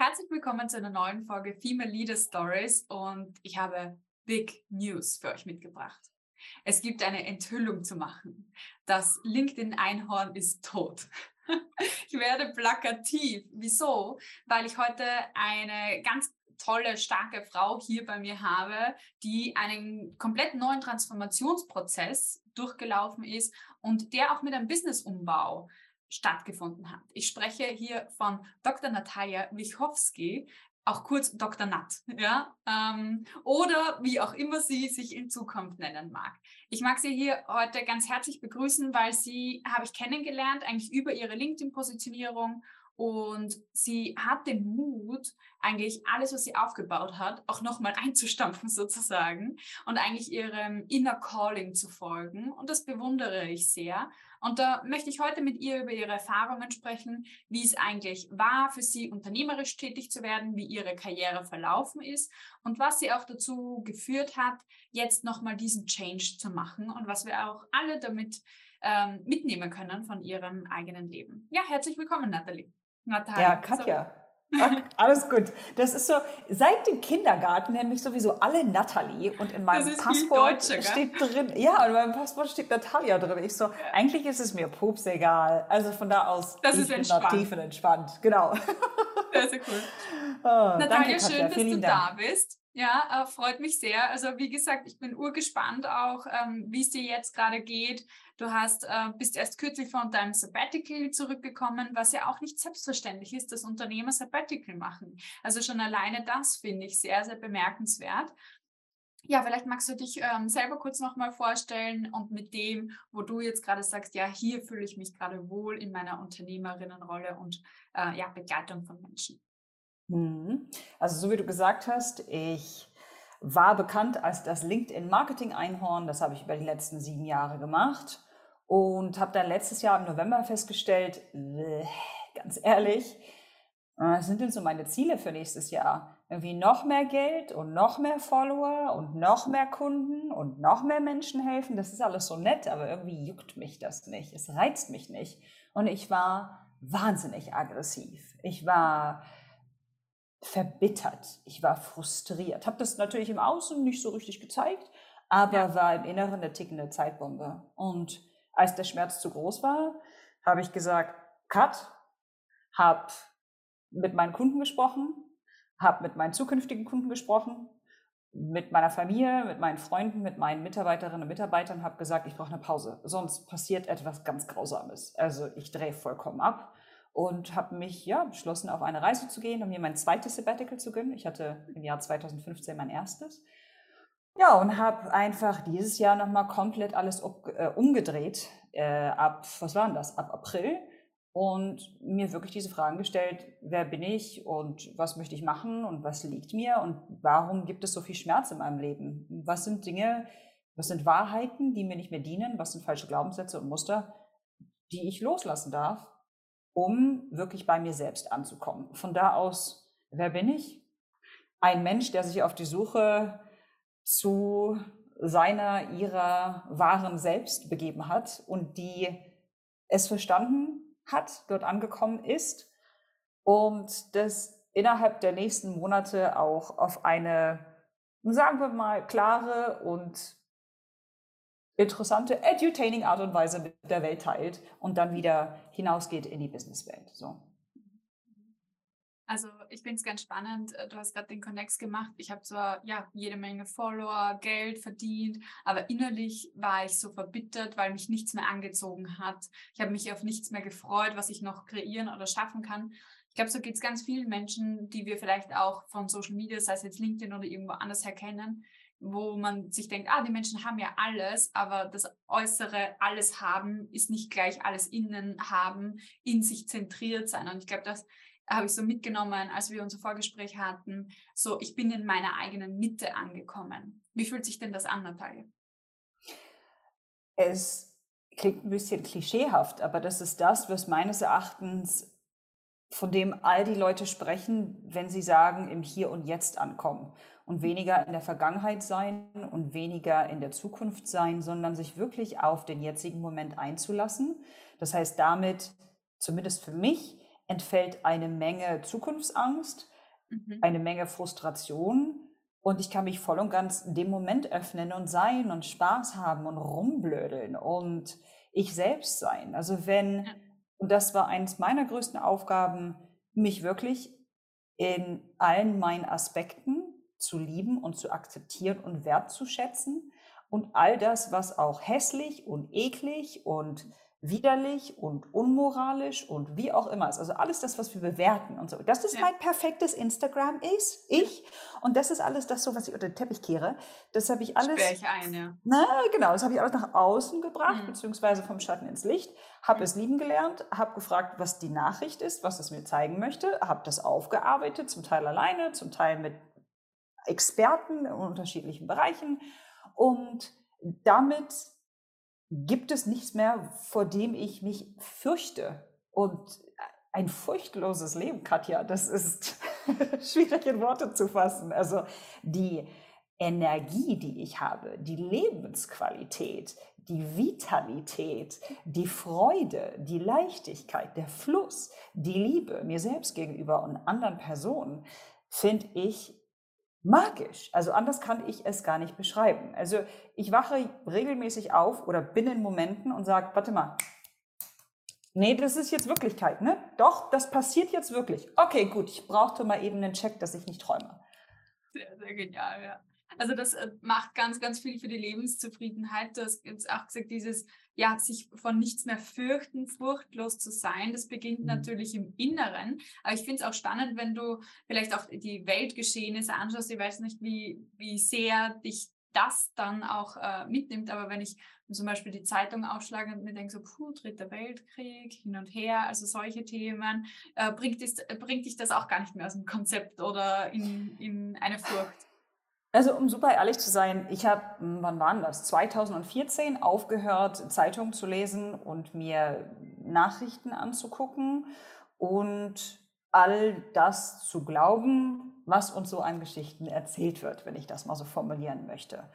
Herzlich willkommen zu einer neuen Folge Female Leader Stories und ich habe Big News für euch mitgebracht. Es gibt eine Enthüllung zu machen. Das LinkedIn-Einhorn ist tot. Ich werde plakativ. Wieso? Weil ich heute eine ganz tolle, starke Frau hier bei mir habe, die einen komplett neuen Transformationsprozess durchgelaufen ist und der auch mit einem Businessumbau stattgefunden hat. Ich spreche hier von Dr. Natalia Wichowski, auch kurz Dr. Nat, ja, ähm, oder wie auch immer sie sich in Zukunft nennen mag. Ich mag sie hier heute ganz herzlich begrüßen, weil sie habe ich kennengelernt, eigentlich über ihre LinkedIn-Positionierung und sie hat den Mut, eigentlich alles, was sie aufgebaut hat, auch nochmal einzustampfen sozusagen und eigentlich ihrem Inner Calling zu folgen. Und das bewundere ich sehr. Und da möchte ich heute mit ihr über ihre Erfahrungen sprechen, wie es eigentlich war, für sie unternehmerisch tätig zu werden, wie ihre Karriere verlaufen ist und was sie auch dazu geführt hat, jetzt nochmal diesen Change zu machen und was wir auch alle damit ähm, mitnehmen können von ihrem eigenen Leben. Ja, herzlich willkommen, Nathalie. Natalia. Ja, Katja. Alles gut. Das ist so, seit dem Kindergarten nenne mich sowieso alle Natalie und in meinem Passport steht drin, ja, in meinem Passport steht Natalia drin. Ich so, ja. eigentlich ist es mir pups egal. Also von da aus, das ich ist bin entspannt. tief und entspannt. Genau. Sehr, sehr cool. Oh, Natalia, danke, schön, dass du Dank. da bist. Ja, äh, freut mich sehr. Also wie gesagt, ich bin urgespannt auch, ähm, wie es dir jetzt gerade geht. Du hast, äh, bist erst kürzlich von deinem Sabbatical zurückgekommen, was ja auch nicht selbstverständlich ist, dass Unternehmer Sabbatical machen. Also schon alleine das finde ich sehr, sehr bemerkenswert. Ja, vielleicht magst du dich ähm, selber kurz nochmal vorstellen und mit dem, wo du jetzt gerade sagst, ja, hier fühle ich mich gerade wohl in meiner Unternehmerinnenrolle und äh, ja, Begleitung von Menschen. Mhm. Also so wie du gesagt hast, ich war bekannt als das LinkedIn Marketing Einhorn. Das habe ich über die letzten sieben Jahre gemacht und habe dann letztes Jahr im November festgestellt, ganz ehrlich, was sind denn so meine Ziele für nächstes Jahr? Irgendwie noch mehr Geld und noch mehr Follower und noch mehr Kunden und noch mehr Menschen helfen. Das ist alles so nett, aber irgendwie juckt mich das nicht. Es reizt mich nicht. Und ich war wahnsinnig aggressiv. Ich war verbittert. Ich war frustriert. Habe das natürlich im Außen nicht so richtig gezeigt, aber ja. war im Inneren eine tickende Zeitbombe. Und als der Schmerz zu groß war, habe ich gesagt, cut, habe mit meinen Kunden gesprochen, habe mit meinen zukünftigen Kunden gesprochen, mit meiner Familie, mit meinen Freunden, mit meinen Mitarbeiterinnen und Mitarbeitern, habe gesagt, ich brauche eine Pause, sonst passiert etwas ganz Grausames. Also ich drehe vollkommen ab und habe mich ja beschlossen, auf eine Reise zu gehen und mir mein zweites Sabbatical zu gönnen. Ich hatte im Jahr 2015 mein erstes ja, und habe einfach dieses Jahr nochmal komplett alles äh, umgedreht, äh, ab, was war denn das, ab April und mir wirklich diese Fragen gestellt, wer bin ich und was möchte ich machen und was liegt mir und warum gibt es so viel Schmerz in meinem Leben? Was sind Dinge, was sind Wahrheiten, die mir nicht mehr dienen? Was sind falsche Glaubenssätze und Muster, die ich loslassen darf, um wirklich bei mir selbst anzukommen? Von da aus, wer bin ich? Ein Mensch, der sich auf die Suche zu seiner, ihrer wahren Selbst begeben hat und die es verstanden hat, dort angekommen ist und das innerhalb der nächsten Monate auch auf eine, sagen wir mal, klare und interessante, edutaining Art und Weise mit der Welt teilt und dann wieder hinausgeht in die Businesswelt. So. Also ich finde es ganz spannend. Du hast gerade den Connex gemacht. Ich habe zwar ja jede Menge Follower, Geld verdient, aber innerlich war ich so verbittert, weil mich nichts mehr angezogen hat. Ich habe mich auf nichts mehr gefreut, was ich noch kreieren oder schaffen kann. Ich glaube, so geht es ganz vielen Menschen, die wir vielleicht auch von Social Media, sei es jetzt LinkedIn oder irgendwo anders her kennen, wo man sich denkt, ah, die Menschen haben ja alles, aber das äußere alles haben ist nicht gleich alles innen haben, in sich zentriert sein. Und ich glaube, das habe ich so mitgenommen, als wir unser Vorgespräch hatten, so ich bin in meiner eigenen Mitte angekommen. Wie fühlt sich denn das an, Natalia? Es klingt ein bisschen klischeehaft, aber das ist das, was meines Erachtens von dem all die Leute sprechen, wenn sie sagen, im Hier und Jetzt ankommen und weniger in der Vergangenheit sein und weniger in der Zukunft sein, sondern sich wirklich auf den jetzigen Moment einzulassen. Das heißt damit, zumindest für mich, entfällt eine Menge Zukunftsangst, mhm. eine Menge Frustration und ich kann mich voll und ganz dem Moment öffnen und sein und Spaß haben und rumblödeln und ich selbst sein. Also wenn, ja. und das war eines meiner größten Aufgaben, mich wirklich in allen meinen Aspekten zu lieben und zu akzeptieren und wertzuschätzen und all das, was auch hässlich und eklig und widerlich und unmoralisch und wie auch immer ist. Also alles das, was wir bewerten und so. Das ist ja. mein perfektes Instagram ist ich und das ist alles das so, was ich unter den Teppich kehre. Das habe ich alles. Ich ein, ja. Na genau, das habe ich alles nach außen gebracht mhm. beziehungsweise vom Schatten ins Licht. Habe mhm. es lieben gelernt, habe gefragt, was die Nachricht ist, was es mir zeigen möchte, habe das aufgearbeitet, zum Teil alleine, zum Teil mit Experten in unterschiedlichen Bereichen und damit gibt es nichts mehr, vor dem ich mich fürchte. Und ein furchtloses Leben, Katja, das ist schwierig in Worte zu fassen. Also die Energie, die ich habe, die Lebensqualität, die Vitalität, die Freude, die Leichtigkeit, der Fluss, die Liebe mir selbst gegenüber und anderen Personen, finde ich magisch. Also anders kann ich es gar nicht beschreiben. Also ich wache regelmäßig auf oder bin in Momenten und sage, warte mal, nee, das ist jetzt Wirklichkeit, ne? Doch, das passiert jetzt wirklich. Okay, gut, ich brauchte mal eben einen Check, dass ich nicht träume. Sehr, sehr genial, ja. Also das äh, macht ganz, ganz viel für die Lebenszufriedenheit. Du hast jetzt auch gesagt, dieses, ja, sich von nichts mehr fürchten, furchtlos zu sein, das beginnt mhm. natürlich im Inneren. Aber ich finde es auch spannend, wenn du vielleicht auch die Weltgeschehnisse anschaust. Ich weiß nicht, wie, wie sehr dich das dann auch äh, mitnimmt. Aber wenn ich zum Beispiel die Zeitung aufschlage und mir denke, so, puh, dritter Weltkrieg, hin und her, also solche Themen, äh, bringt, ist, bringt dich das auch gar nicht mehr aus dem Konzept oder in, in eine Furcht. Also um super ehrlich zu sein, ich habe, hm, wann waren das? 2014 aufgehört, Zeitungen zu lesen und mir Nachrichten anzugucken und all das zu glauben, was uns so an Geschichten erzählt wird, wenn ich das mal so formulieren möchte.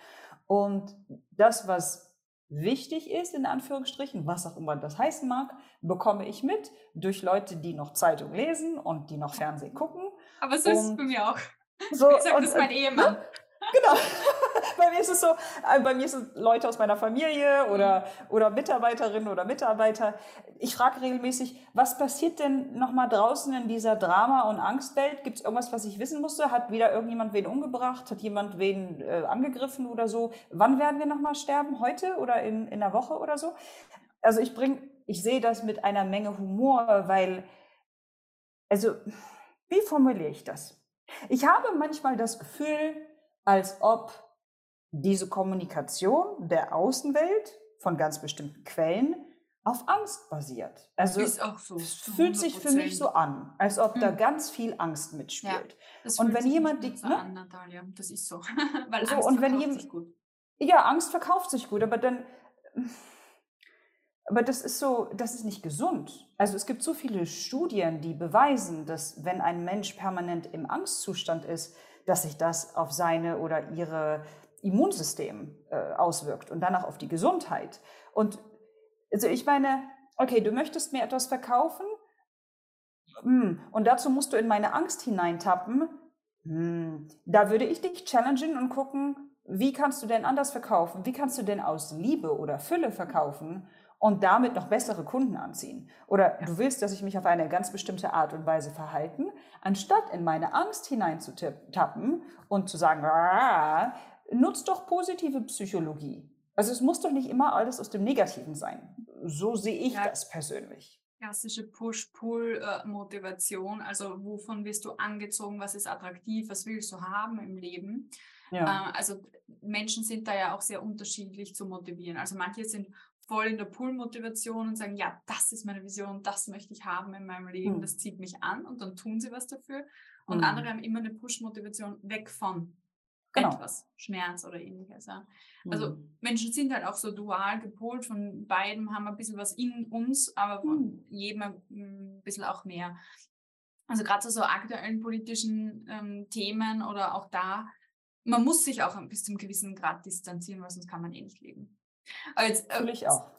Und das, was wichtig ist, in Anführungsstrichen, was auch immer das heißen mag, bekomme ich mit durch Leute, die noch Zeitung lesen und die noch Fernsehen gucken. Aber so ist es bei mir auch. So, ich sage das mein äh, Ehemann. Genau. bei mir ist es so, äh, bei mir sind Leute aus meiner Familie oder, mhm. oder Mitarbeiterinnen oder Mitarbeiter. Ich frage regelmäßig, was passiert denn nochmal draußen in dieser Drama- und Angstwelt? Gibt es irgendwas, was ich wissen musste? Hat wieder irgendjemand wen umgebracht? Hat jemand wen äh, angegriffen oder so? Wann werden wir nochmal sterben? Heute oder in, in einer Woche oder so? Also ich bringe, ich sehe das mit einer Menge Humor, weil, also, wie formuliere ich das? Ich habe manchmal das Gefühl, als ob diese Kommunikation der Außenwelt von ganz bestimmten Quellen auf Angst basiert. Also ist auch so. Es fühlt sich für mich so an, als ob hm. da ganz viel Angst mitspielt. Ja, und wenn jemand die, so ne? an, Natalia, das ist so, weil so, Angst und wenn jemand, gut. Ja, Angst verkauft sich gut, aber dann aber das ist so, das ist nicht gesund. Also es gibt so viele Studien, die beweisen, dass wenn ein Mensch permanent im Angstzustand ist, dass sich das auf seine oder ihre Immunsystem äh, auswirkt und danach auf die Gesundheit. Und also ich meine, okay, du möchtest mir etwas verkaufen hm, und dazu musst du in meine Angst hineintappen. Hm, da würde ich dich challengen und gucken, wie kannst du denn anders verkaufen? Wie kannst du denn aus Liebe oder Fülle verkaufen? Und damit noch bessere Kunden anziehen. Oder ja. du willst, dass ich mich auf eine ganz bestimmte Art und Weise verhalten, anstatt in meine Angst hineinzutappen und zu sagen, ah, nutzt doch positive Psychologie. Also es muss doch nicht immer alles aus dem Negativen sein. So sehe ich ja. das persönlich. Klassische Push-Pull-Motivation, also wovon wirst du angezogen, was ist attraktiv, was willst du haben im Leben. Ja. Äh, also Menschen sind da ja auch sehr unterschiedlich zu motivieren. Also manche sind voll in der Pull-Motivation und sagen, ja, das ist meine Vision, das möchte ich haben in meinem Leben, mhm. das zieht mich an und dann tun sie was dafür. Und mhm. andere haben immer eine Push-Motivation weg von genau. etwas, Schmerz oder ähnliches. Ja. Also mhm. Menschen sind halt auch so dual gepolt, von beiden haben ein bisschen was in uns, aber von mhm. jedem ein bisschen auch mehr. Also gerade zu so aktuellen politischen ähm, Themen oder auch da, man muss sich auch bis zum gewissen Grad distanzieren, weil sonst kann man eh nicht leben. Jetzt, äh, ich auch.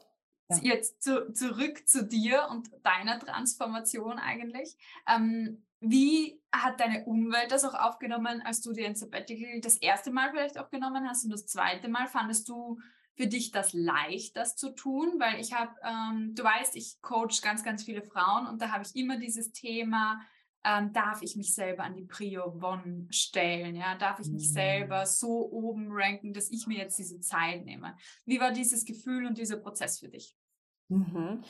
ja. jetzt zu, zurück zu dir und deiner Transformation eigentlich. Ähm, wie hat deine Umwelt das auch aufgenommen, als du dir ein Sabbatical das erste Mal vielleicht auch genommen hast und das zweite Mal? Fandest du für dich das leicht, das zu tun? Weil ich habe, ähm, du weißt, ich coach ganz, ganz viele Frauen und da habe ich immer dieses Thema, ähm, darf ich mich selber an die Prio One stellen? Ja, darf ich mich selber mm. so oben ranken, dass ich mir jetzt diese Zeit nehme? Wie war dieses Gefühl und dieser Prozess für dich? Mhm.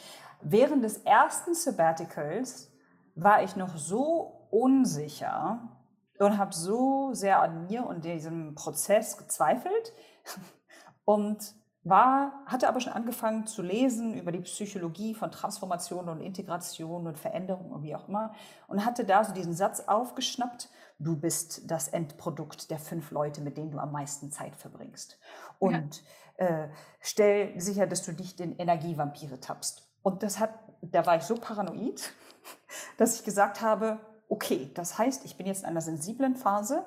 Während des ersten Sabbaticals war ich noch so unsicher und habe so sehr an mir und diesem Prozess gezweifelt und war, hatte aber schon angefangen zu lesen über die Psychologie von Transformation und Integration und Veränderung und wie auch immer und hatte da so diesen Satz aufgeschnappt, du bist das Endprodukt der fünf Leute, mit denen du am meisten Zeit verbringst. Und ja. äh, stell sicher, dass du nicht in Energievampire tappst. Und das hat, da war ich so paranoid, dass ich gesagt habe, okay, das heißt, ich bin jetzt in einer sensiblen Phase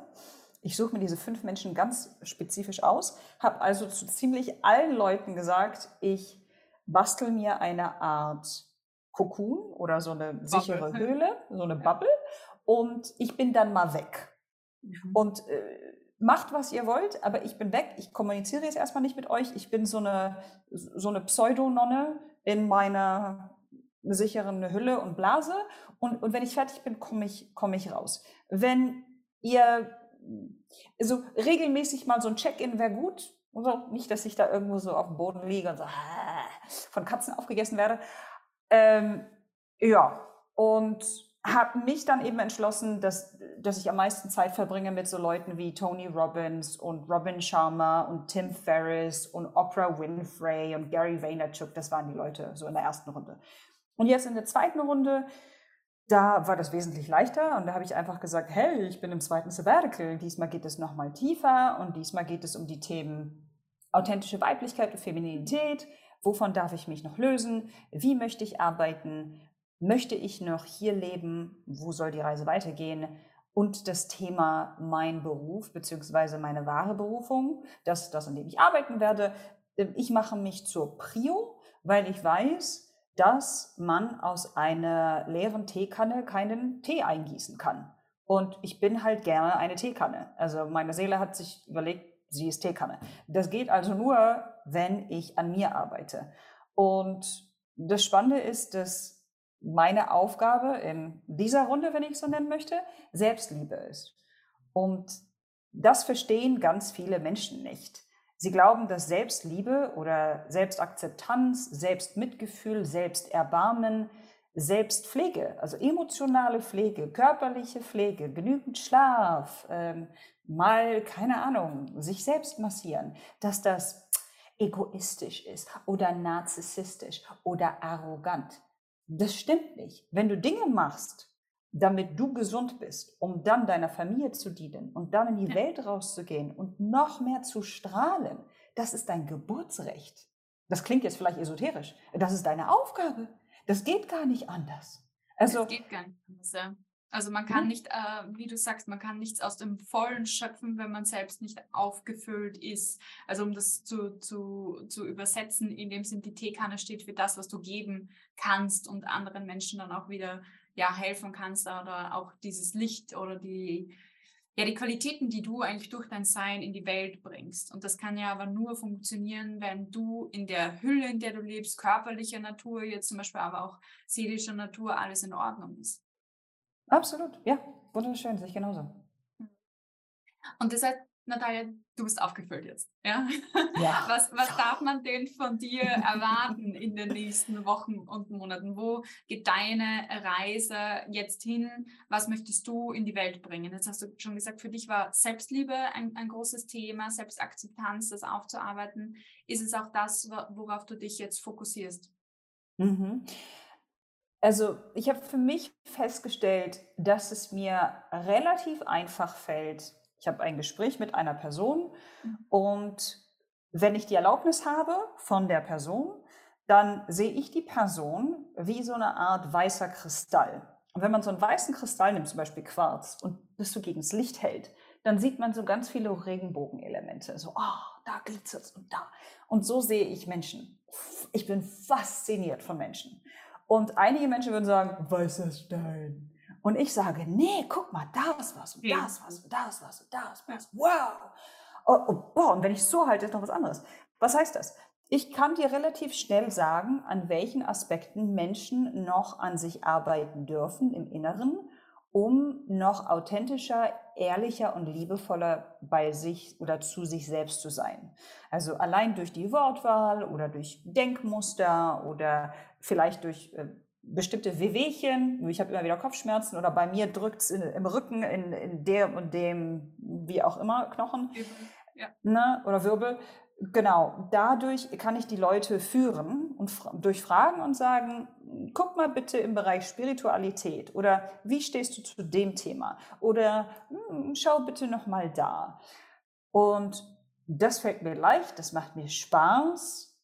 ich suche mir diese fünf Menschen ganz spezifisch aus, habe also zu ziemlich allen Leuten gesagt, ich bastel mir eine Art Kokon oder so eine Bubble. sichere Höhle, so eine Bubble und ich bin dann mal weg. Mhm. Und äh, macht, was ihr wollt, aber ich bin weg. Ich kommuniziere jetzt erstmal nicht mit euch. Ich bin so eine, so eine Pseudononne in meiner sicheren Hülle und Blase. Und, und wenn ich fertig bin, komme ich, komme ich raus. Wenn ihr also regelmäßig mal so ein Check-in wäre gut. Also nicht, dass ich da irgendwo so auf dem Boden liege und so von Katzen aufgegessen werde. Ähm, ja, und habe mich dann eben entschlossen, dass, dass ich am meisten Zeit verbringe mit so Leuten wie Tony Robbins und Robin Sharma und Tim Ferriss und Oprah Winfrey und Gary Vaynerchuk. Das waren die Leute so in der ersten Runde. Und jetzt in der zweiten Runde da war das wesentlich leichter und da habe ich einfach gesagt, hey, ich bin im zweiten Sabbatical, diesmal geht es nochmal tiefer und diesmal geht es um die Themen authentische Weiblichkeit und Femininität, wovon darf ich mich noch lösen, wie möchte ich arbeiten, möchte ich noch hier leben, wo soll die Reise weitergehen? Und das Thema mein Beruf bzw. meine wahre Berufung, das, das, an dem ich arbeiten werde. Ich mache mich zur Prio, weil ich weiß, dass man aus einer leeren Teekanne keinen Tee eingießen kann. Und ich bin halt gerne eine Teekanne. Also meine Seele hat sich überlegt, sie ist Teekanne. Das geht also nur, wenn ich an mir arbeite. Und das Spannende ist, dass meine Aufgabe in dieser Runde, wenn ich so nennen möchte, Selbstliebe ist. Und das verstehen ganz viele Menschen nicht. Sie glauben, dass Selbstliebe oder Selbstakzeptanz, Selbstmitgefühl, Selbsterbarmen, Selbstpflege, also emotionale Pflege, körperliche Pflege, genügend Schlaf, ähm, mal, keine Ahnung, sich selbst massieren, dass das egoistisch ist oder narzisstisch oder arrogant. Das stimmt nicht. Wenn du Dinge machst, damit du gesund bist, um dann deiner Familie zu dienen und dann in die ja. Welt rauszugehen und noch mehr zu strahlen, das ist dein Geburtsrecht. Das klingt jetzt vielleicht esoterisch. Das ist deine Aufgabe. Das geht gar nicht anders. Also, das geht gar nicht anders, ja. Also man kann mhm. nicht, äh, wie du sagst, man kann nichts aus dem Vollen schöpfen, wenn man selbst nicht aufgefüllt ist. Also um das zu, zu, zu übersetzen, in dem Sinn, die Teekanne steht für das, was du geben kannst und anderen Menschen dann auch wieder ja, helfen kannst oder auch dieses Licht oder die, ja, die Qualitäten, die du eigentlich durch dein Sein in die Welt bringst. Und das kann ja aber nur funktionieren, wenn du in der Hülle, in der du lebst, körperlicher Natur, jetzt zum Beispiel aber auch seelischer Natur, alles in Ordnung ist. Absolut, ja, wunderschön, sehe ich genauso. Und deshalb Natalia, du bist aufgefüllt jetzt. Ja? ja. Was, was darf man denn von dir erwarten in den nächsten Wochen und Monaten? Wo geht deine Reise jetzt hin? Was möchtest du in die Welt bringen? Jetzt hast du schon gesagt, für dich war Selbstliebe ein, ein großes Thema, Selbstakzeptanz, das aufzuarbeiten. Ist es auch das, worauf du dich jetzt fokussierst? Mhm. Also ich habe für mich festgestellt, dass es mir relativ einfach fällt, ich habe ein Gespräch mit einer Person mhm. und wenn ich die Erlaubnis habe von der Person, dann sehe ich die Person wie so eine Art weißer Kristall. Und wenn man so einen weißen Kristall nimmt, zum Beispiel Quarz, und das so gegen das Licht hält, dann sieht man so ganz viele Regenbogenelemente. So, oh, da glitzert es und da. Und so sehe ich Menschen. Ich bin fasziniert von Menschen. Und einige Menschen würden sagen, weißer Stein. Und ich sage, nee, guck mal, da ist was und da ist was und da ist was und da ist was. Wow. Oh, oh, boah, und wenn ich so halte, ist noch was anderes. Was heißt das? Ich kann dir relativ schnell sagen, an welchen Aspekten Menschen noch an sich arbeiten dürfen im Inneren, um noch authentischer, ehrlicher und liebevoller bei sich oder zu sich selbst zu sein. Also allein durch die Wortwahl oder durch Denkmuster oder vielleicht durch äh, bestimmte Wehwehchen. Ich habe immer wieder Kopfschmerzen oder bei mir drückt es im Rücken, in, in dem und dem, wie auch immer, Knochen ja. ne, oder Wirbel. Genau, dadurch kann ich die Leute führen und durch Fragen und sagen, guck mal bitte im Bereich Spiritualität oder wie stehst du zu dem Thema oder hm, schau bitte noch mal da. Und das fällt mir leicht, das macht mir Spaß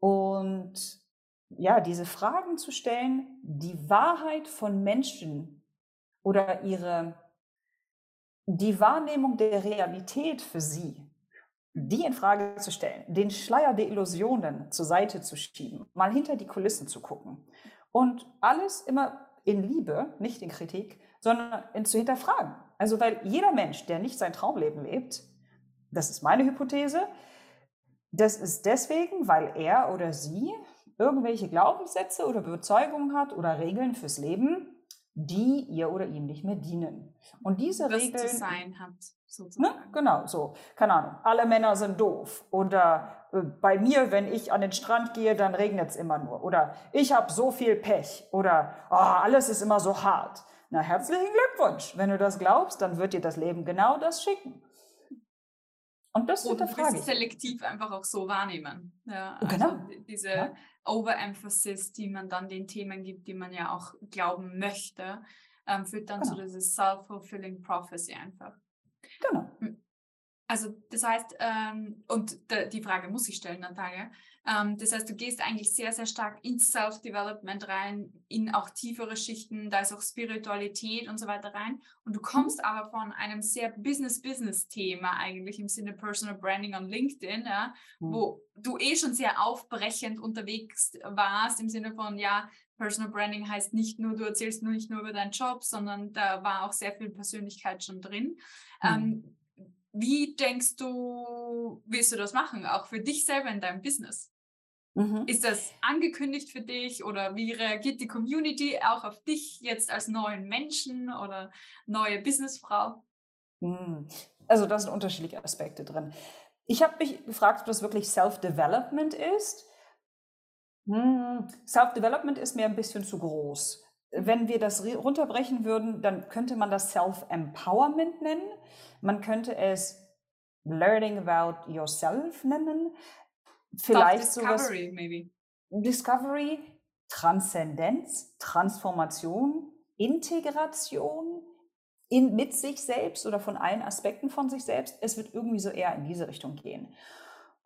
und ja, diese Fragen zu stellen, die Wahrheit von Menschen oder ihre die Wahrnehmung der Realität für sie die in Frage zu stellen, den Schleier der Illusionen zur Seite zu schieben, mal hinter die Kulissen zu gucken und alles immer in Liebe, nicht in Kritik, sondern in, zu hinterfragen. Also weil jeder Mensch, der nicht sein Traumleben lebt, das ist meine Hypothese, das ist deswegen, weil er oder sie irgendwelche Glaubenssätze oder Überzeugungen hat oder Regeln fürs Leben, die ihr oder ihm nicht mehr dienen. Und diese das Regeln. Zu sein hat, sozusagen. Ne? Genau, so. Keine Ahnung. Alle Männer sind doof. Oder äh, bei mir, wenn ich an den Strand gehe, dann regnet es immer nur. Oder ich habe so viel Pech. Oder oh, alles ist immer so hart. Na, herzlichen Glückwunsch. Wenn du das glaubst, dann wird dir das Leben genau das schicken. Und das Und hinterfrage ich. selektiv einfach auch so wahrnehmen. Ja, also genau. Diese ja. Overemphasis, die man dann den Themen gibt, die man ja auch glauben möchte, ähm, führt dann genau. zu dieser self-fulfilling prophecy einfach. Genau. Also das heißt, ähm, und die Frage muss ich stellen, Natalia, ähm, das heißt, du gehst eigentlich sehr, sehr stark ins Self-Development rein, in auch tiefere Schichten, da ist auch Spiritualität und so weiter rein. Und du kommst mhm. aber von einem sehr Business-Business-Thema eigentlich im Sinne Personal Branding on LinkedIn, ja, mhm. wo du eh schon sehr aufbrechend unterwegs warst, im Sinne von, ja, Personal Branding heißt nicht nur, du erzählst nur nicht nur über deinen Job, sondern da war auch sehr viel Persönlichkeit schon drin. Mhm. Ähm, wie denkst du, willst du das machen, auch für dich selber in deinem Business? Mhm. Ist das angekündigt für dich oder wie reagiert die Community auch auf dich jetzt als neuen Menschen oder neue Businessfrau? Hm. Also da sind unterschiedliche Aspekte drin. Ich habe mich gefragt, ob das wirklich Self-Development ist. Hm. Self-Development ist mir ein bisschen zu groß. Wenn wir das runterbrechen würden, dann könnte man das Self-Empowerment nennen. Man könnte es Learning about Yourself nennen. Vielleicht Discovery, sowas, maybe. Discovery, Transzendenz, Transformation, Integration in, mit sich selbst oder von allen Aspekten von sich selbst. Es wird irgendwie so eher in diese Richtung gehen.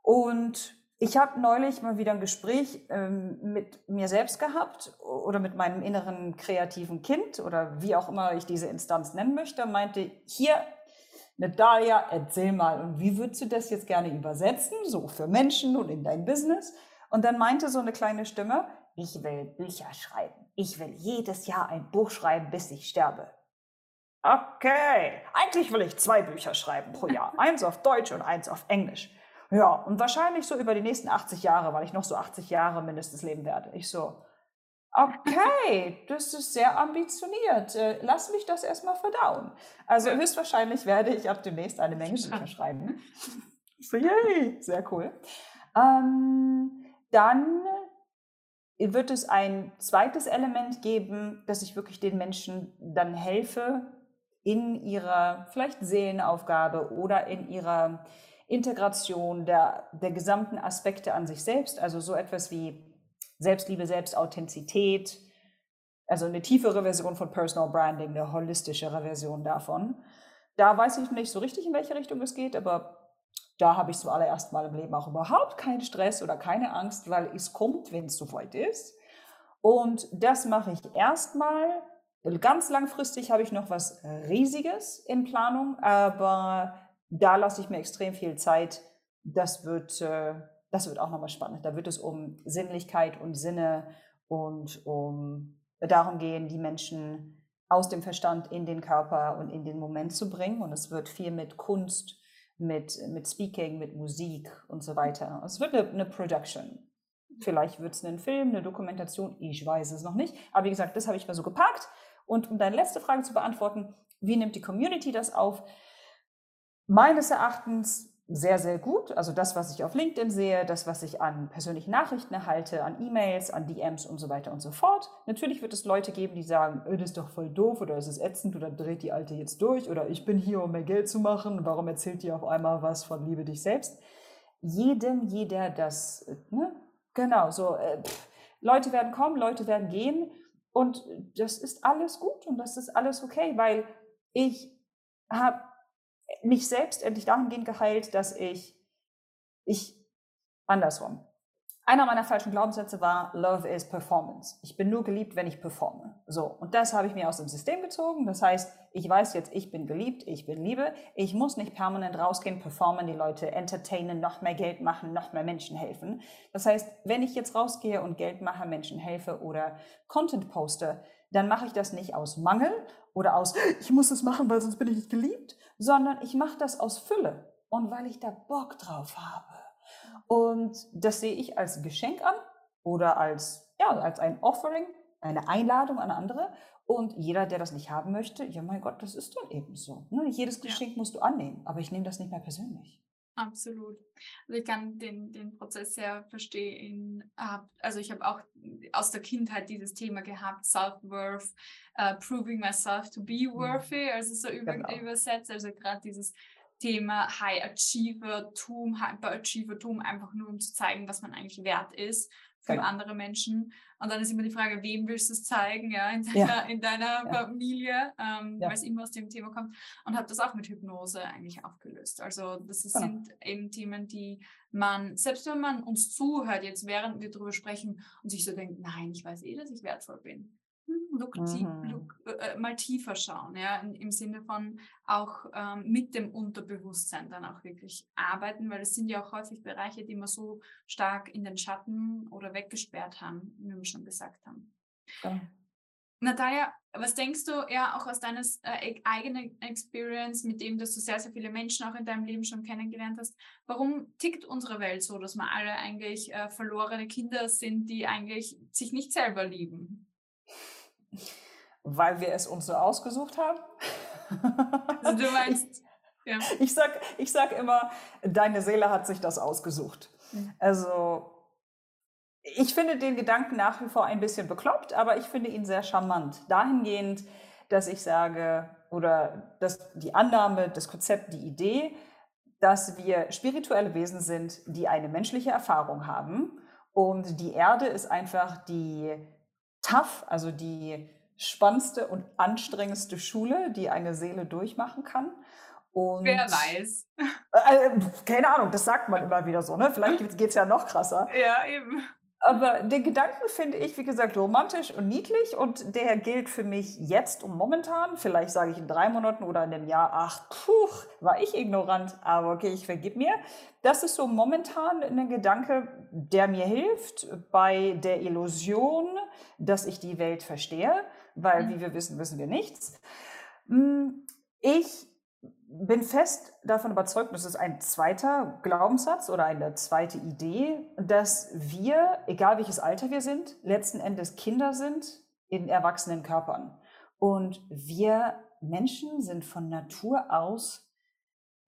Und ich habe neulich mal wieder ein Gespräch ähm, mit mir selbst gehabt oder mit meinem inneren kreativen Kind oder wie auch immer ich diese Instanz nennen möchte, meinte, hier, Natalia, erzähl mal, und wie würdest du das jetzt gerne übersetzen, so für Menschen und in dein Business? Und dann meinte so eine kleine Stimme, ich will Bücher schreiben. Ich will jedes Jahr ein Buch schreiben, bis ich sterbe. Okay, eigentlich will ich zwei Bücher schreiben pro Jahr. eins auf Deutsch und eins auf Englisch. Ja, und wahrscheinlich so über die nächsten 80 Jahre, weil ich noch so 80 Jahre mindestens leben werde. Ich so, okay, das ist sehr ambitioniert. Äh, lass mich das erstmal verdauen. Also höchstwahrscheinlich werde ich ab demnächst eine Menge Bücher schreiben. So, yay, sehr cool. Ähm, dann wird es ein zweites Element geben, dass ich wirklich den Menschen dann helfe in ihrer vielleicht Seelenaufgabe oder in ihrer Integration der, der gesamten Aspekte an sich selbst, also so etwas wie Selbstliebe, Selbstauthentizität, also eine tiefere Version von Personal Branding, eine holistischere Version davon. Da weiß ich nicht so richtig, in welche Richtung es geht, aber da habe ich zuallererst mal im Leben auch überhaupt keinen Stress oder keine Angst, weil es kommt, wenn es soweit ist. Und das mache ich erstmal Ganz langfristig habe ich noch was Riesiges in Planung, aber da lasse ich mir extrem viel Zeit. Das wird, äh, das wird auch nochmal spannend. Da wird es um Sinnlichkeit und Sinne und um darum gehen, die Menschen aus dem Verstand in den Körper und in den Moment zu bringen. Und es wird viel mit Kunst, mit, mit Speaking, mit Musik und so weiter. Es wird eine, eine Production. Vielleicht wird es ein Film, eine Dokumentation, ich weiß es noch nicht. Aber wie gesagt, das habe ich mal so gepackt. Und um deine letzte Frage zu beantworten, wie nimmt die Community das auf? Meines Erachtens sehr, sehr gut. Also das, was ich auf LinkedIn sehe, das, was ich an persönlichen Nachrichten erhalte, an E-Mails, an DMs und so weiter und so fort. Natürlich wird es Leute geben, die sagen, äh, das ist doch voll doof oder es ist ätzend oder dreht die Alte jetzt durch oder ich bin hier, um mehr Geld zu machen. Warum erzählt die auf einmal was von Liebe dich selbst? Jedem, jeder das, ne? Genau, so, äh, Leute werden kommen, Leute werden gehen und das ist alles gut und das ist alles okay, weil ich habe mich selbst endlich dahingehend geheilt, dass ich, ich, andersrum. Einer meiner falschen Glaubenssätze war, Love is Performance. Ich bin nur geliebt, wenn ich performe. So. Und das habe ich mir aus dem System gezogen. Das heißt, ich weiß jetzt, ich bin geliebt, ich bin Liebe. Ich muss nicht permanent rausgehen, performen, die Leute entertainen, noch mehr Geld machen, noch mehr Menschen helfen. Das heißt, wenn ich jetzt rausgehe und Geld mache, Menschen helfe oder Content poste, dann mache ich das nicht aus Mangel oder aus, ich muss es machen, weil sonst bin ich nicht geliebt, sondern ich mache das aus Fülle und weil ich da Bock drauf habe. Und das sehe ich als Geschenk an oder als, ja, als ein Offering, eine Einladung an andere. Und jeder, der das nicht haben möchte, ja mein Gott, das ist dann eben so. Ne? Jedes Geschenk musst du annehmen, aber ich nehme das nicht mehr persönlich. Absolut. Also ich kann den, den Prozess sehr verstehen. Also ich habe auch aus der Kindheit dieses Thema gehabt, Self-Worth, uh, proving myself to be mhm. worthy, also so über, genau. übersetzt. Also gerade dieses Thema High Achiever-Tum, Hyper-Achiever-Tum, einfach nur um zu zeigen, was man eigentlich wert ist für genau. andere Menschen. Und dann ist immer die Frage, wem willst du es zeigen, ja, in deiner, ja. In deiner ja. Familie, ähm, ja. weil es immer aus dem Thema kommt. Und habe das auch mit Hypnose eigentlich aufgelöst. Also das genau. sind eben Themen, die man, selbst wenn man uns zuhört, jetzt während wir darüber sprechen und sich so denkt, nein, ich weiß eh, dass ich wertvoll bin. Look, mhm. look, äh, mal tiefer schauen, ja, in, im Sinne von auch ähm, mit dem Unterbewusstsein dann auch wirklich arbeiten, weil es sind ja auch häufig Bereiche, die wir so stark in den Schatten oder weggesperrt haben, wie wir schon gesagt haben. Ja. Natalia, was denkst du ja auch aus deiner äh, eigenen Experience, mit dem, dass du sehr, sehr viele Menschen auch in deinem Leben schon kennengelernt hast, warum tickt unsere Welt so, dass wir alle eigentlich äh, verlorene Kinder sind, die eigentlich sich nicht selber lieben? Weil wir es uns so ausgesucht haben. Also du meinst, ja. Ich sag, ich sag immer, deine Seele hat sich das ausgesucht. Mhm. Also ich finde den Gedanken nach wie vor ein bisschen bekloppt, aber ich finde ihn sehr charmant. Dahingehend, dass ich sage, oder dass die Annahme, das Konzept, die Idee, dass wir spirituelle Wesen sind, die eine menschliche Erfahrung haben. Und die Erde ist einfach die tough, also die spannendste und anstrengendste Schule, die eine Seele durchmachen kann. Und, Wer weiß. Äh, keine Ahnung, das sagt man immer wieder so, ne? Vielleicht geht es ja noch krasser. Ja, eben. Aber den Gedanken finde ich, wie gesagt, romantisch und niedlich und der gilt für mich jetzt und momentan. Vielleicht sage ich in drei Monaten oder in einem Jahr, ach, puh, war ich ignorant, aber okay, ich vergib mir. Das ist so momentan ein Gedanke, der mir hilft bei der Illusion, dass ich die Welt verstehe, weil, mhm. wie wir wissen, wissen wir nichts. Hm, ich bin fest davon überzeugt, das ist ein zweiter Glaubenssatz oder eine zweite Idee, dass wir, egal welches Alter wir sind, letzten Endes Kinder sind in erwachsenen Körpern. Und wir Menschen sind von Natur aus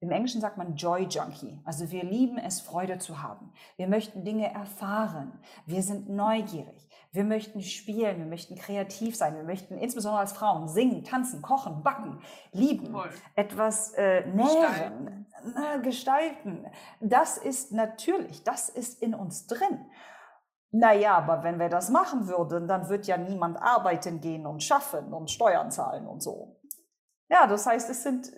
im Englischen sagt man Joy Junkie. Also wir lieben es, Freude zu haben. Wir möchten Dinge erfahren. Wir sind neugierig. Wir möchten spielen. Wir möchten kreativ sein. Wir möchten insbesondere als Frauen singen, tanzen, kochen, backen, lieben, Voll. etwas äh, nähren, gestalten. Gestalten. Das ist natürlich, das ist in uns drin. Naja, aber wenn wir das machen würden, dann wird ja niemand arbeiten gehen und schaffen und Steuern zahlen und so. Ja, das heißt, es sind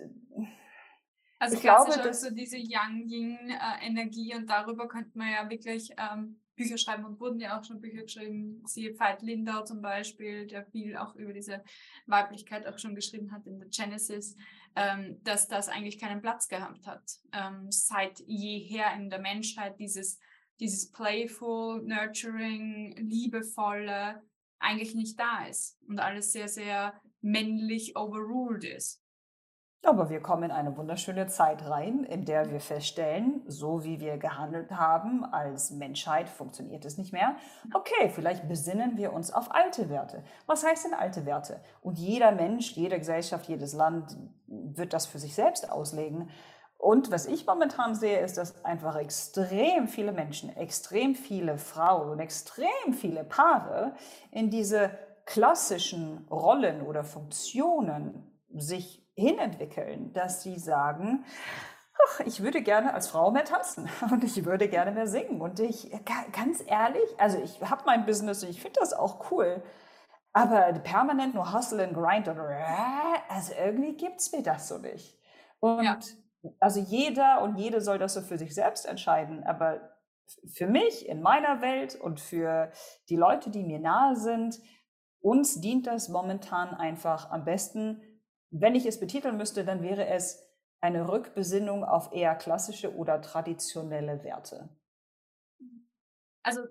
also ich glaube, dass so diese Yang-Yin-Energie und darüber könnte man ja wirklich ähm, Bücher schreiben und wurden ja auch schon Bücher geschrieben. Siehe Veit Lindau zum Beispiel, der viel auch über diese Weiblichkeit auch schon geschrieben hat in der Genesis, ähm, dass das eigentlich keinen Platz gehabt hat. Ähm, seit jeher in der Menschheit dieses, dieses playful, nurturing, liebevolle eigentlich nicht da ist und alles sehr, sehr männlich overruled ist. Aber wir kommen in eine wunderschöne Zeit rein, in der wir feststellen, so wie wir gehandelt haben als Menschheit, funktioniert es nicht mehr. Okay, vielleicht besinnen wir uns auf alte Werte. Was heißt denn alte Werte? Und jeder Mensch, jede Gesellschaft, jedes Land wird das für sich selbst auslegen. Und was ich momentan sehe, ist, dass einfach extrem viele Menschen, extrem viele Frauen und extrem viele Paare in diese klassischen Rollen oder Funktionen sich hinentwickeln, dass sie sagen, ach, ich würde gerne als Frau mehr tanzen und ich würde gerne mehr singen. Und ich, ganz ehrlich, also ich habe mein Business und ich finde das auch cool. Aber permanent nur Hustle and Grind oder also irgendwie gibt es mir das so nicht. Und ja. also jeder und jede soll das so für sich selbst entscheiden. Aber für mich in meiner Welt und für die Leute, die mir nahe sind, uns dient das momentan einfach am besten, wenn ich es betiteln müsste, dann wäre es eine Rückbesinnung auf eher klassische oder traditionelle Werte. Also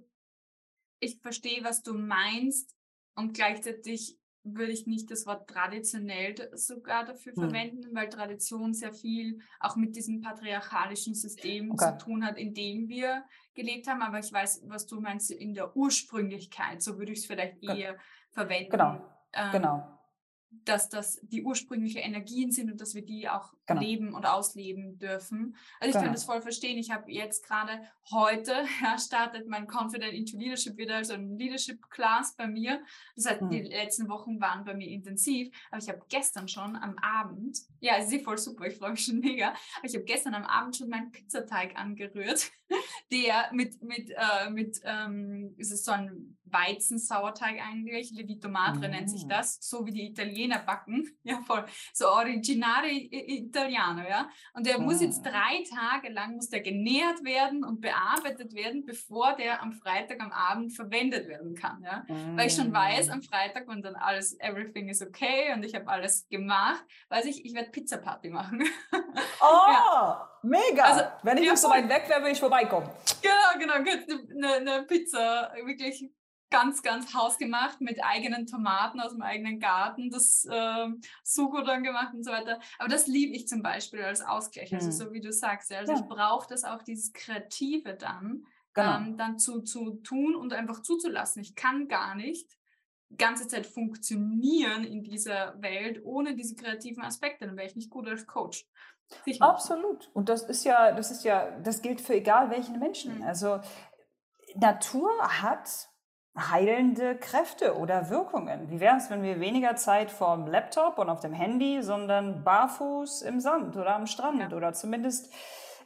ich verstehe, was du meinst und gleichzeitig würde ich nicht das Wort traditionell sogar dafür hm. verwenden, weil Tradition sehr viel auch mit diesem patriarchalischen System okay. zu tun hat, in dem wir gelebt haben. Aber ich weiß, was du meinst in der Ursprünglichkeit. So würde ich es vielleicht eher verwenden. Genau. Ähm, genau dass das die ursprüngliche Energien sind und dass wir die auch genau. leben und ausleben dürfen. Also ich genau. kann das voll verstehen. Ich habe jetzt gerade heute ja, startet mein Confident into Leadership wieder, also ein Leadership Class bei mir. Das heißt, mhm. die letzten Wochen waren bei mir intensiv, aber ich habe gestern schon am Abend, ja, es ist voll super, ich freue mich schon mega, aber ich habe gestern am Abend schon meinen Pizzateig angerührt, der mit, mit, äh, mit ähm, ist es so ein Weizensauerteig eigentlich, Levito Madre mm. nennt sich mm. das, so wie die Italiener backen, ja voll, so Originare Italiano, ja. Und der muss jetzt mm. drei Tage lang, muss der genährt werden und bearbeitet werden, bevor der am Freitag am Abend verwendet werden kann, ja. Weil ich schon weiß, am Freitag, wenn dann alles, everything is okay und ich habe alles gemacht, weiß ich, ich werde Pizza Party machen. Oh, ja. mega! Also, wenn ich ja, noch so weit weg wäre, würde ich vorbeikommen. Genau, genau, eine, eine Pizza, wirklich ganz, ganz hausgemacht mit eigenen Tomaten aus dem eigenen Garten, das äh, Sugo dann gemacht und so weiter. Aber das liebe ich zum Beispiel als Ausgleich, also mhm. so wie du sagst. Also ja. ich brauche das auch, dieses Kreative dann, genau. ähm, dann zu, zu tun und einfach zuzulassen. Ich kann gar nicht die ganze Zeit funktionieren in dieser Welt ohne diese kreativen Aspekte. Dann wäre ich nicht gut als Coach. Sicher. Absolut. Und das ist ja, das ist ja, das gilt für egal welchen Menschen. Mhm. Also Natur hat heilende Kräfte oder Wirkungen. Wie wäre es, wenn wir weniger Zeit vorm Laptop und auf dem Handy, sondern barfuß im Sand oder am Strand ja. oder zumindest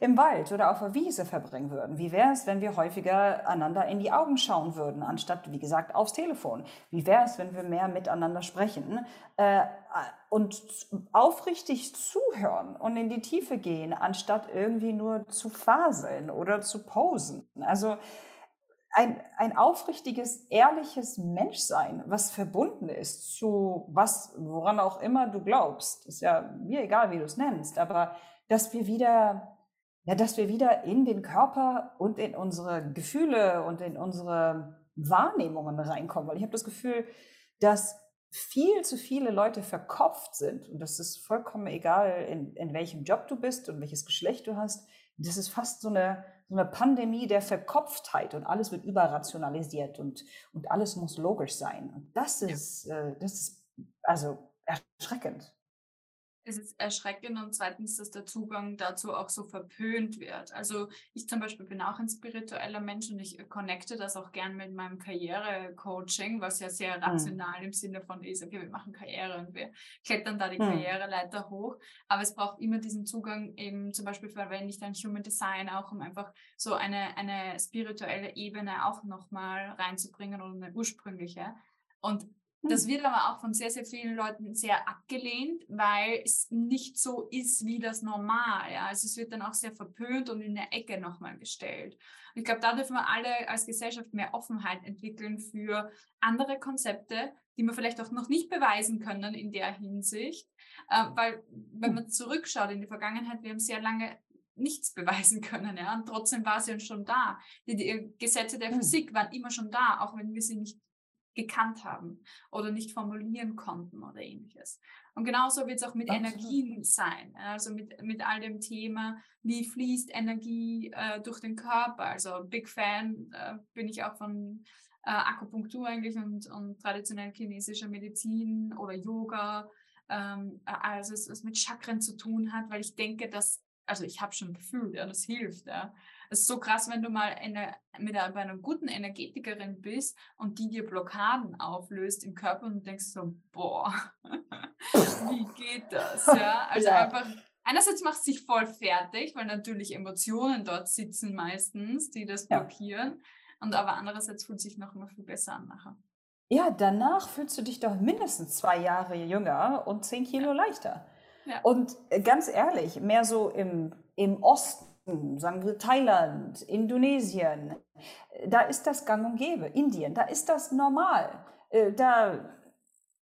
im Wald oder auf der Wiese verbringen würden? Wie wäre es, wenn wir häufiger einander in die Augen schauen würden, anstatt, wie gesagt, aufs Telefon? Wie wäre es, wenn wir mehr miteinander sprechen äh, und aufrichtig zuhören und in die Tiefe gehen, anstatt irgendwie nur zu faseln oder zu posen? Also ein, ein aufrichtiges, ehrliches Menschsein, was verbunden ist zu was, woran auch immer du glaubst. Ist ja mir egal, wie du es nennst, aber dass wir wieder, ja, dass wir wieder in den Körper und in unsere Gefühle und in unsere Wahrnehmungen reinkommen. Weil ich habe das Gefühl, dass viel zu viele Leute verkopft sind und das ist vollkommen egal, in, in welchem Job du bist und welches Geschlecht du hast. Das ist fast so eine, so eine Pandemie der Verkopftheit und alles wird überrationalisiert und, und alles muss logisch sein. Und das ist, ja. äh, das ist also erschreckend es ist erschreckend und zweitens, dass der Zugang dazu auch so verpönt wird. Also ich zum Beispiel bin auch ein spiritueller Mensch und ich connecte das auch gern mit meinem Karrierecoaching, was ja sehr hm. rational mhm. im Sinne von ist, okay, wir machen Karriere und wir klettern da die mhm. Karriereleiter hoch. Aber es braucht immer diesen Zugang eben zum Beispiel verwende ich dann Human Design auch, um einfach so eine, eine spirituelle Ebene auch nochmal reinzubringen oder eine ursprüngliche. Und Das hm. wird aber auch von sehr, sehr vielen Leuten sehr abgelehnt, weil es nicht so ist wie das Normal. Ja? Also es wird dann auch sehr verpönt und in der Ecke nochmal gestellt. Und ich glaube, da dürfen wir alle als Gesellschaft mehr Offenheit entwickeln für andere Konzepte, die wir vielleicht auch noch nicht beweisen können in der Hinsicht. Äh, weil wenn hm. man zurückschaut in die Vergangenheit, wir haben sehr lange nichts beweisen können. Ja? Und trotzdem war sie schon da. Die, die Gesetze der hm. Physik waren immer schon da, auch wenn wir sie nicht gekannt haben oder nicht formulieren konnten oder ähnliches. Und genauso wird es auch mit Absolut. Energien sein. Also mit, mit all dem Thema, wie fließt Energie äh, durch den Körper. Also Big Fan äh, bin ich auch von äh, Akupunktur eigentlich und, und traditionell chinesischer Medizin oder Yoga. Ähm, also es, was mit Chakren zu tun hat, weil ich denke, dass, also ich habe schon gefühlt, ja, das hilft. Ja. Es ist so krass, wenn du mal eine, mit einer, bei einer guten Energetikerin bist und die dir Blockaden auflöst im Körper und denkst so, boah, wie geht das? Ja, also ja. einfach einerseits macht es sich voll fertig, weil natürlich Emotionen dort sitzen meistens, die das blockieren. Ja. Und aber andererseits fühlt es sich noch immer viel besser an nachher. Ja, danach fühlst du dich doch mindestens zwei Jahre jünger und zehn Kilo leichter. Ja. Und äh, ganz ehrlich, mehr so im, im Osten sagen wir Thailand, Indonesien, da ist das gang und gäbe. Indien, da ist das normal. Äh, da,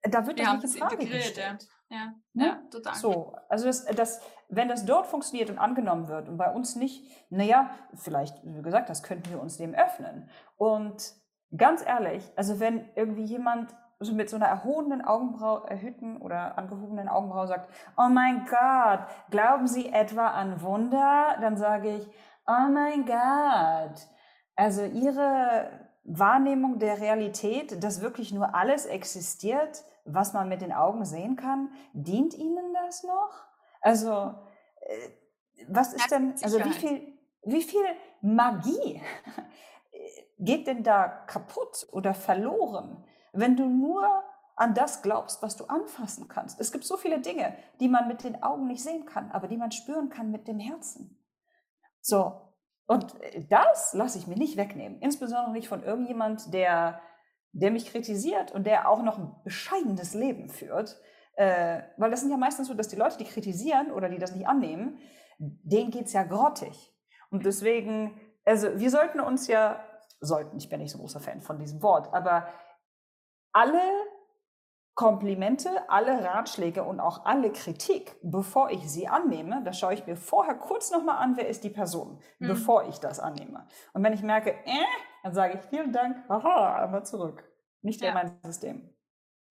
da wird das ja, nicht in Frage gestellt. Ja. Ja, ne? ja, total. So, also das, das, wenn das dort funktioniert und angenommen wird und bei uns nicht, naja, vielleicht, wie gesagt, das könnten wir uns dem öffnen. Und ganz ehrlich, also wenn irgendwie jemand so mit so einer erhobenen Augenbraue, erhöhten oder angehobenen Augenbraue sagt, oh mein Gott, glauben Sie etwa an Wunder? Dann sage ich, oh mein Gott. Also Ihre Wahrnehmung der Realität, dass wirklich nur alles existiert, was man mit den Augen sehen kann, dient Ihnen das noch? Also, äh, was ist denn, also wie viel, wie viel Magie geht denn da kaputt oder verloren? Wenn du nur an das glaubst, was du anfassen kannst. Es gibt so viele Dinge, die man mit den Augen nicht sehen kann, aber die man spüren kann mit dem Herzen. So. Und das lasse ich mir nicht wegnehmen. Insbesondere nicht von irgendjemand, der, der mich kritisiert und der auch noch ein bescheidenes Leben führt. Äh, weil das sind ja meistens so, dass die Leute, die kritisieren oder die das nicht annehmen, denen geht es ja grottig. Und deswegen, also wir sollten uns ja, sollten, ich bin nicht so großer Fan von diesem Wort, aber alle Komplimente, alle Ratschläge und auch alle Kritik, bevor ich sie annehme, da schaue ich mir vorher kurz nochmal an, wer ist die Person, mhm. bevor ich das annehme. Und wenn ich merke, äh, dann sage ich vielen Dank, haha, einmal zurück. Nicht ja. in mein System.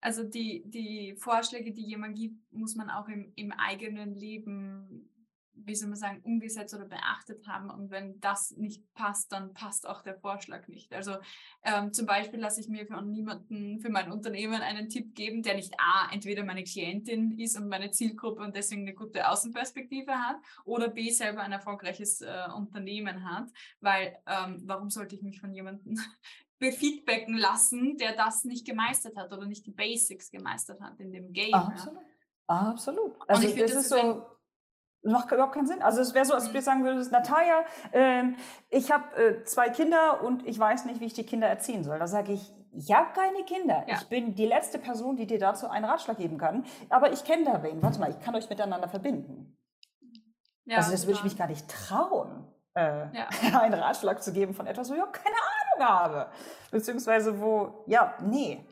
Also die, die Vorschläge, die jemand gibt, muss man auch im, im eigenen Leben wie soll man sagen, umgesetzt oder beachtet haben. Und wenn das nicht passt, dann passt auch der Vorschlag nicht. Also ähm, zum Beispiel lasse ich mir von niemanden für mein Unternehmen einen Tipp geben, der nicht A, entweder meine Klientin ist und meine Zielgruppe und deswegen eine gute Außenperspektive hat oder B, selber ein erfolgreiches äh, Unternehmen hat. Weil ähm, warum sollte ich mich von jemandem befeedbacken lassen, der das nicht gemeistert hat oder nicht die Basics gemeistert hat in dem Game. Absolut. Ja. Absolut. Also das, das, ist so macht überhaupt keinen Sinn. Also es wäre so, als du mhm. sagen würdest, Natalia, äh, ich habe äh, zwei Kinder und ich weiß nicht, wie ich die Kinder erziehen soll. Da sage ich, ich habe keine Kinder. Ja. Ich bin die letzte Person, die dir dazu einen Ratschlag geben kann. Aber ich kenne da wen. Warte mal, ich kann euch miteinander verbinden. Ja, also das würde ich mich gar nicht trauen, äh, ja. einen Ratschlag zu geben von etwas, wo ich auch keine Ahnung habe. Beziehungsweise wo, ja, nee.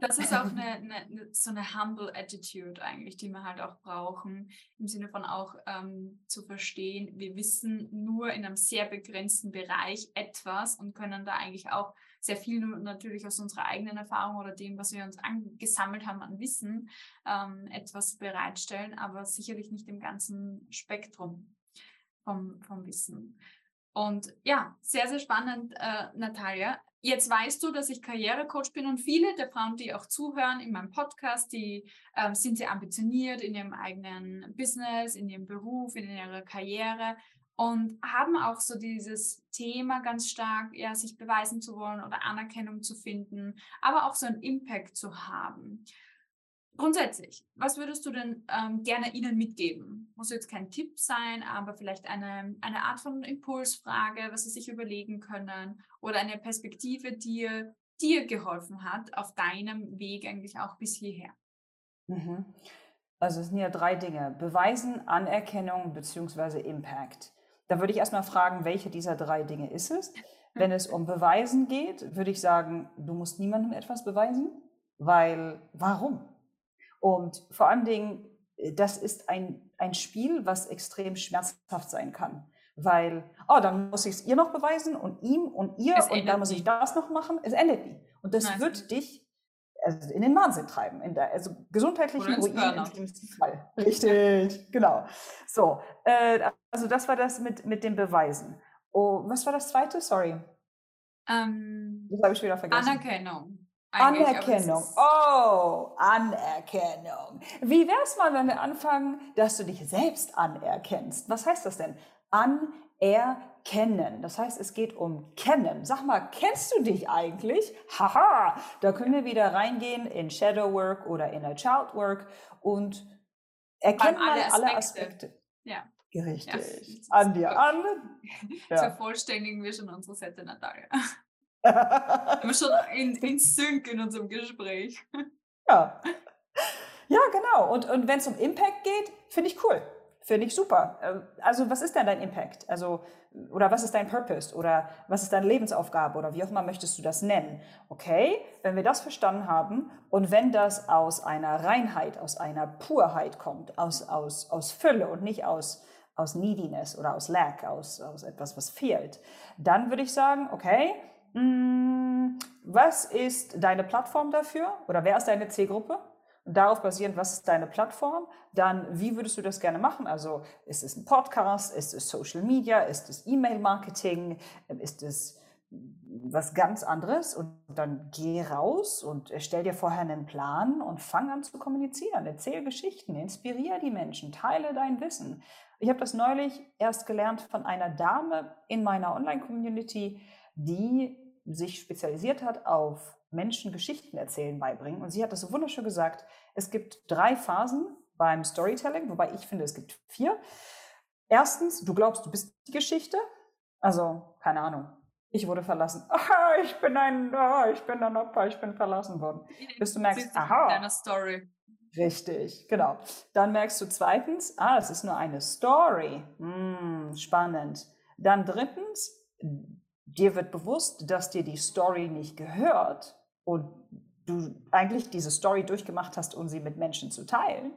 Das ist auch eine, eine, so eine humble Attitude eigentlich, die wir halt auch brauchen, im Sinne von auch ähm, zu verstehen, wir wissen nur in einem sehr begrenzten Bereich etwas und können da eigentlich auch sehr viel natürlich aus unserer eigenen Erfahrung oder dem, was wir uns angesammelt haben an Wissen, ähm, etwas bereitstellen, aber sicherlich nicht im ganzen Spektrum vom, vom Wissen. Und ja, sehr, sehr spannend, äh, Natalia. Jetzt weißt du, dass ich Karrierecoach bin und viele der Frauen, die auch zuhören in meinem Podcast, die ähm, sind sehr ambitioniert in ihrem eigenen Business, in ihrem Beruf, in ihrer Karriere und haben auch so dieses Thema ganz stark, ja, sich beweisen zu wollen oder Anerkennung zu finden, aber auch so einen Impact zu haben. Grundsätzlich, was würdest du denn ähm, gerne Ihnen mitgeben? Muss jetzt kein Tipp sein, aber vielleicht eine, eine Art von Impulsfrage, was Sie sich überlegen können oder eine Perspektive, die, dir geholfen hat auf deinem Weg eigentlich auch bis hierher? Mhm. Also es sind ja drei Dinge. Beweisen, Anerkennung bzw. Impact. Da würde ich erstmal fragen, welche dieser drei Dinge ist es? Wenn es um Beweisen geht, würde ich sagen, du musst niemandem etwas beweisen, weil warum? Und vor allen Dingen, äh, das ist ein, ein Spiel, was extrem schmerzhaft sein kann. Weil, oh, dann muss ich es ihr noch beweisen und ihm und ihr es und dann muss ich das noch machen. Es endet nie. Und das Nein, wird dich also in den Wahnsinn treiben, in der, also gesundheitlichen Ruin im schlimmsten Fall. Richtig, genau. So, äh, also das war das mit, mit den Beweisen. Oh, was war das zweite? Sorry. Ähm, das habe ich wieder vergessen. Anerkennung. Anerkennung. Oh, Anerkennung. Wie wäre es mal, wenn wir anfangen, dass du dich selbst anerkennst? Was heißt das denn? Anerkennen. Das heißt, es geht um Kennen. Sag mal, kennst du dich eigentlich? Haha, da können wir wieder reingehen in Shadow Work oder Inner Child Work und erkennen mal alle Aspekte. Alle Aspekte. Ja. Richtig. Ja, an dir an. Ja. Vervollständigen wir schon unsere Sette, Natalia. Wir schon in, in Sync in unserem Gespräch. Ja. Ja, genau. Und, und wenn es um Impact geht, finde ich cool. Finde ich super. Ähm, also, was ist denn dein Impact? Also, oder was ist dein Purpose? Oder was ist deine Lebensaufgabe? Oder wie auch immer möchtest du das nennen? Okay, wenn wir das verstanden haben und wenn das aus einer Reinheit, aus einer Purheit kommt, aus, aus, aus Fülle und nicht aus, aus Neediness oder aus Lack, aus, aus etwas, was fehlt, dann würde ich sagen, okay, was ist deine Plattform dafür? Oder wer ist deine Zielgruppe? darauf basierend, was ist deine Plattform? Dann, wie würdest du das gerne machen? Also, ist es ein Podcast? Ist es Social Media? Ist es E-Mail-Marketing? Ist es was ganz anderes? Und dann geh raus und stell dir vorher einen Plan und fang an zu kommunizieren. Erzähl Geschichten, inspiriere die Menschen, teile dein Wissen. Ich habe das neulich erst gelernt von einer Dame in meiner Online-Community, die sich spezialisiert hat auf Menschen Geschichten erzählen beibringen. Und sie hat das so wunderschön gesagt. Es gibt drei Phasen beim Storytelling, wobei ich finde, es gibt vier. Erstens, du glaubst, du bist die Geschichte. Also, keine Ahnung. Ich wurde verlassen. Aha, ich bin ein, oh, ich bin ein Opfer, ich bin verlassen worden. Bis du merkst, aha. Deine Story. Richtig, genau. Dann merkst du zweitens, ah, es ist nur eine Story. Hm, spannend. Dann drittens, dir wird bewusst, dass dir die Story nicht gehört und du eigentlich diese Story durchgemacht hast, um sie mit Menschen zu teilen.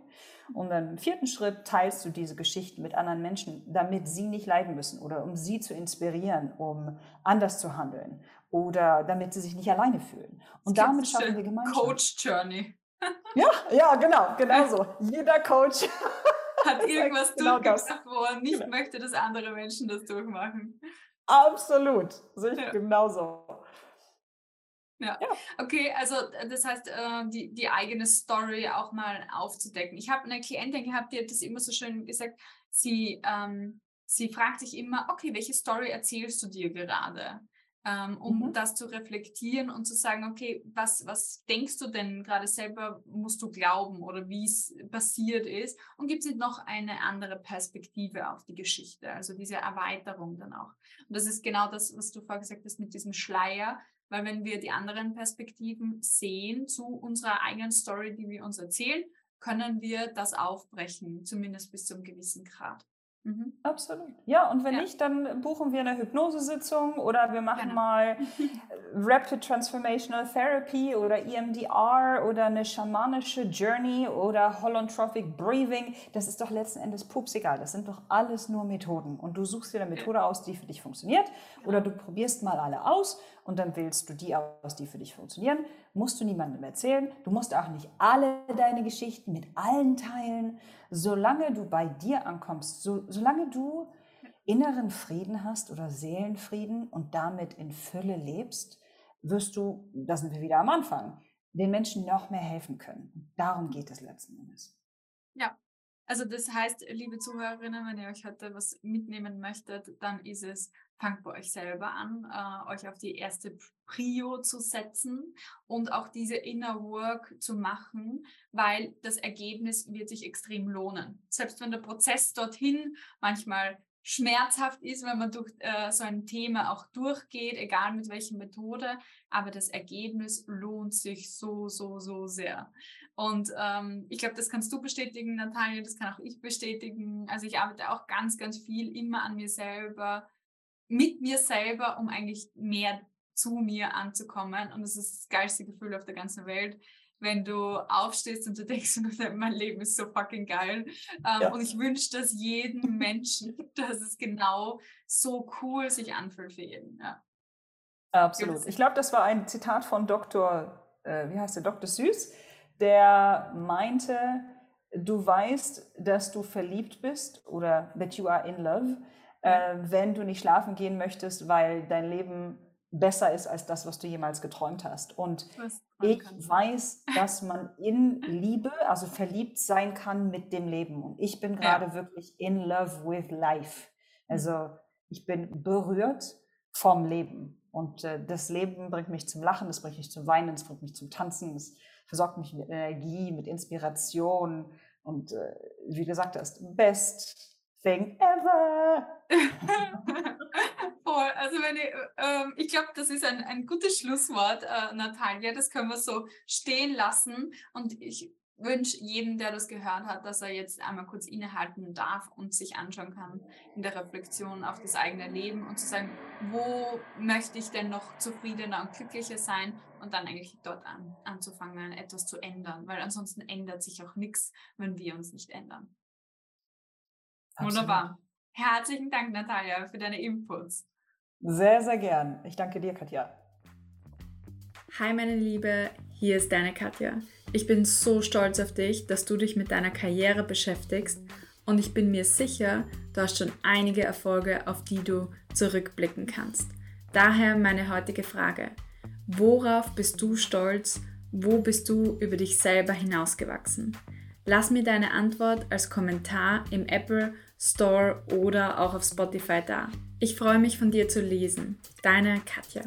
Und im vierten Schritt teilst du diese Geschichten mit anderen Menschen, damit sie nicht leiden müssen oder um sie zu inspirieren, um anders zu handeln oder damit sie sich nicht alleine fühlen. Und damit schaffen wir gemeinsam. Coach Journey. ja, ja, genau, genau so. Jeder Coach hat irgendwas genau durchgemacht, wo er nicht genau. möchte, dass andere Menschen das durchmachen. Absolut, sehe ich ja. genauso. Ja. ja. okay, also äh, das heißt, äh, die, die eigene Story auch mal aufzudecken. Ich habe eine Klientin gehabt, die hat das immer so schön gesagt, sie, ähm, sie fragt sich immer, okay, welche Story erzählst du dir gerade? Ähm, um mhm. das zu reflektieren und zu sagen, okay, was, was denkst du denn gerade selber, musst du glauben oder wie es passiert ist? Und gibt es noch eine andere Perspektive auf die Geschichte, also diese Erweiterung dann auch? Und das ist genau das, was du vorher gesagt hast mit diesem Schleier, weil wenn wir die anderen Perspektiven sehen zu unserer eigenen Story, die wir uns erzählen, können wir das aufbrechen, zumindest bis zu einem gewissen Grad. Mhm. Absolut. Ja, und wenn ja. nicht, dann buchen wir eine Hypnosesitzung oder wir machen genau. mal äh, Rapid Transformational Therapy oder EMDR oder eine schamanische Journey oder Holotrophic Breathing. Das ist doch letzten Endes pups egal. Das sind doch alles nur Methoden. Und du suchst dir eine Methode aus, die für dich funktioniert oder du probierst mal alle aus und dann wählst du die aus, die für dich funktionieren. Musst du niemandem erzählen. Du musst auch nicht alle deine Geschichten mit allen teilen. Solange du bei dir ankommst, so, solange du inneren Frieden hast oder Seelenfrieden und damit in Fülle lebst, wirst du, da sind wir wieder am Anfang, den Menschen noch mehr helfen können. Darum geht es letzten Endes. Ja, also das heißt, liebe Zuhörerinnen, wenn ihr euch heute was mitnehmen möchtet, dann ist es, fangt bei euch selber an, äh, euch auf die erste Prio zu setzen und auch diese Inner Work zu machen, weil das Ergebnis wird sich extrem lohnen. Selbst wenn der Prozess dorthin manchmal schmerzhaft ist, wenn man durch äh, so ein Thema auch durchgeht, egal mit welcher Methode, aber das Ergebnis lohnt sich so, so, so sehr. Und ähm, ich glaube, das kannst du bestätigen, Natalia, das kann auch ich bestätigen. Also ich arbeite auch ganz, ganz viel immer an mir selber, mit mir selber, um eigentlich mehr zu mir anzukommen. Und das ist das geilste Gefühl auf der ganzen Welt, wenn du aufstehst und du denkst, mein Leben ist so fucking geil. Ähm, ja. Und ich wünsche das jedem Menschen, dass es genau so cool sich anfühlt für jeden. Ja. Absolut. Ich glaube, das war ein Zitat von Dr. Äh, wie heißt der? Dr. Süß, der meinte, du weißt, dass du verliebt bist oder that you are in love, äh, wenn du nicht schlafen gehen möchtest, weil dein Leben besser ist als das, was du jemals geträumt hast. Und ich weiß, dass man in Liebe, also verliebt sein kann mit dem Leben. Und ich bin gerade ja. wirklich in love with life. Mhm. Also ich bin berührt vom Leben. Und äh, das Leben bringt mich zum Lachen, es bringt mich zum Weinen, es bringt mich zum Tanzen, es versorgt mich mit Energie, mit Inspiration. Und äh, wie gesagt, das best thing ever. Voll. Also wenn ich, äh, ich glaube, das ist ein, ein gutes Schlusswort, äh, Natalia. Das können wir so stehen lassen. Und ich wünsche jedem, der das gehört hat, dass er jetzt einmal kurz innehalten darf und sich anschauen kann in der Reflexion auf das eigene Leben und zu sagen, wo möchte ich denn noch zufriedener und glücklicher sein und dann eigentlich dort an, anzufangen, etwas zu ändern, weil ansonsten ändert sich auch nichts, wenn wir uns nicht ändern. Absolut. Wunderbar. Herzlichen Dank, Natalia, für deine Inputs. Sehr, sehr gern. Ich danke dir, Katja. Hi, meine Liebe, hier ist deine Katja. Ich bin so stolz auf dich, dass du dich mit deiner Karriere beschäftigst und ich bin mir sicher, du hast schon einige Erfolge, auf die du zurückblicken kannst. Daher meine heutige Frage. Worauf bist du stolz? Wo bist du über dich selber hinausgewachsen? Lass mir deine Antwort als Kommentar im Apple Store oder auch auf Spotify da. Ich freue mich von dir zu lesen. Deine Katja.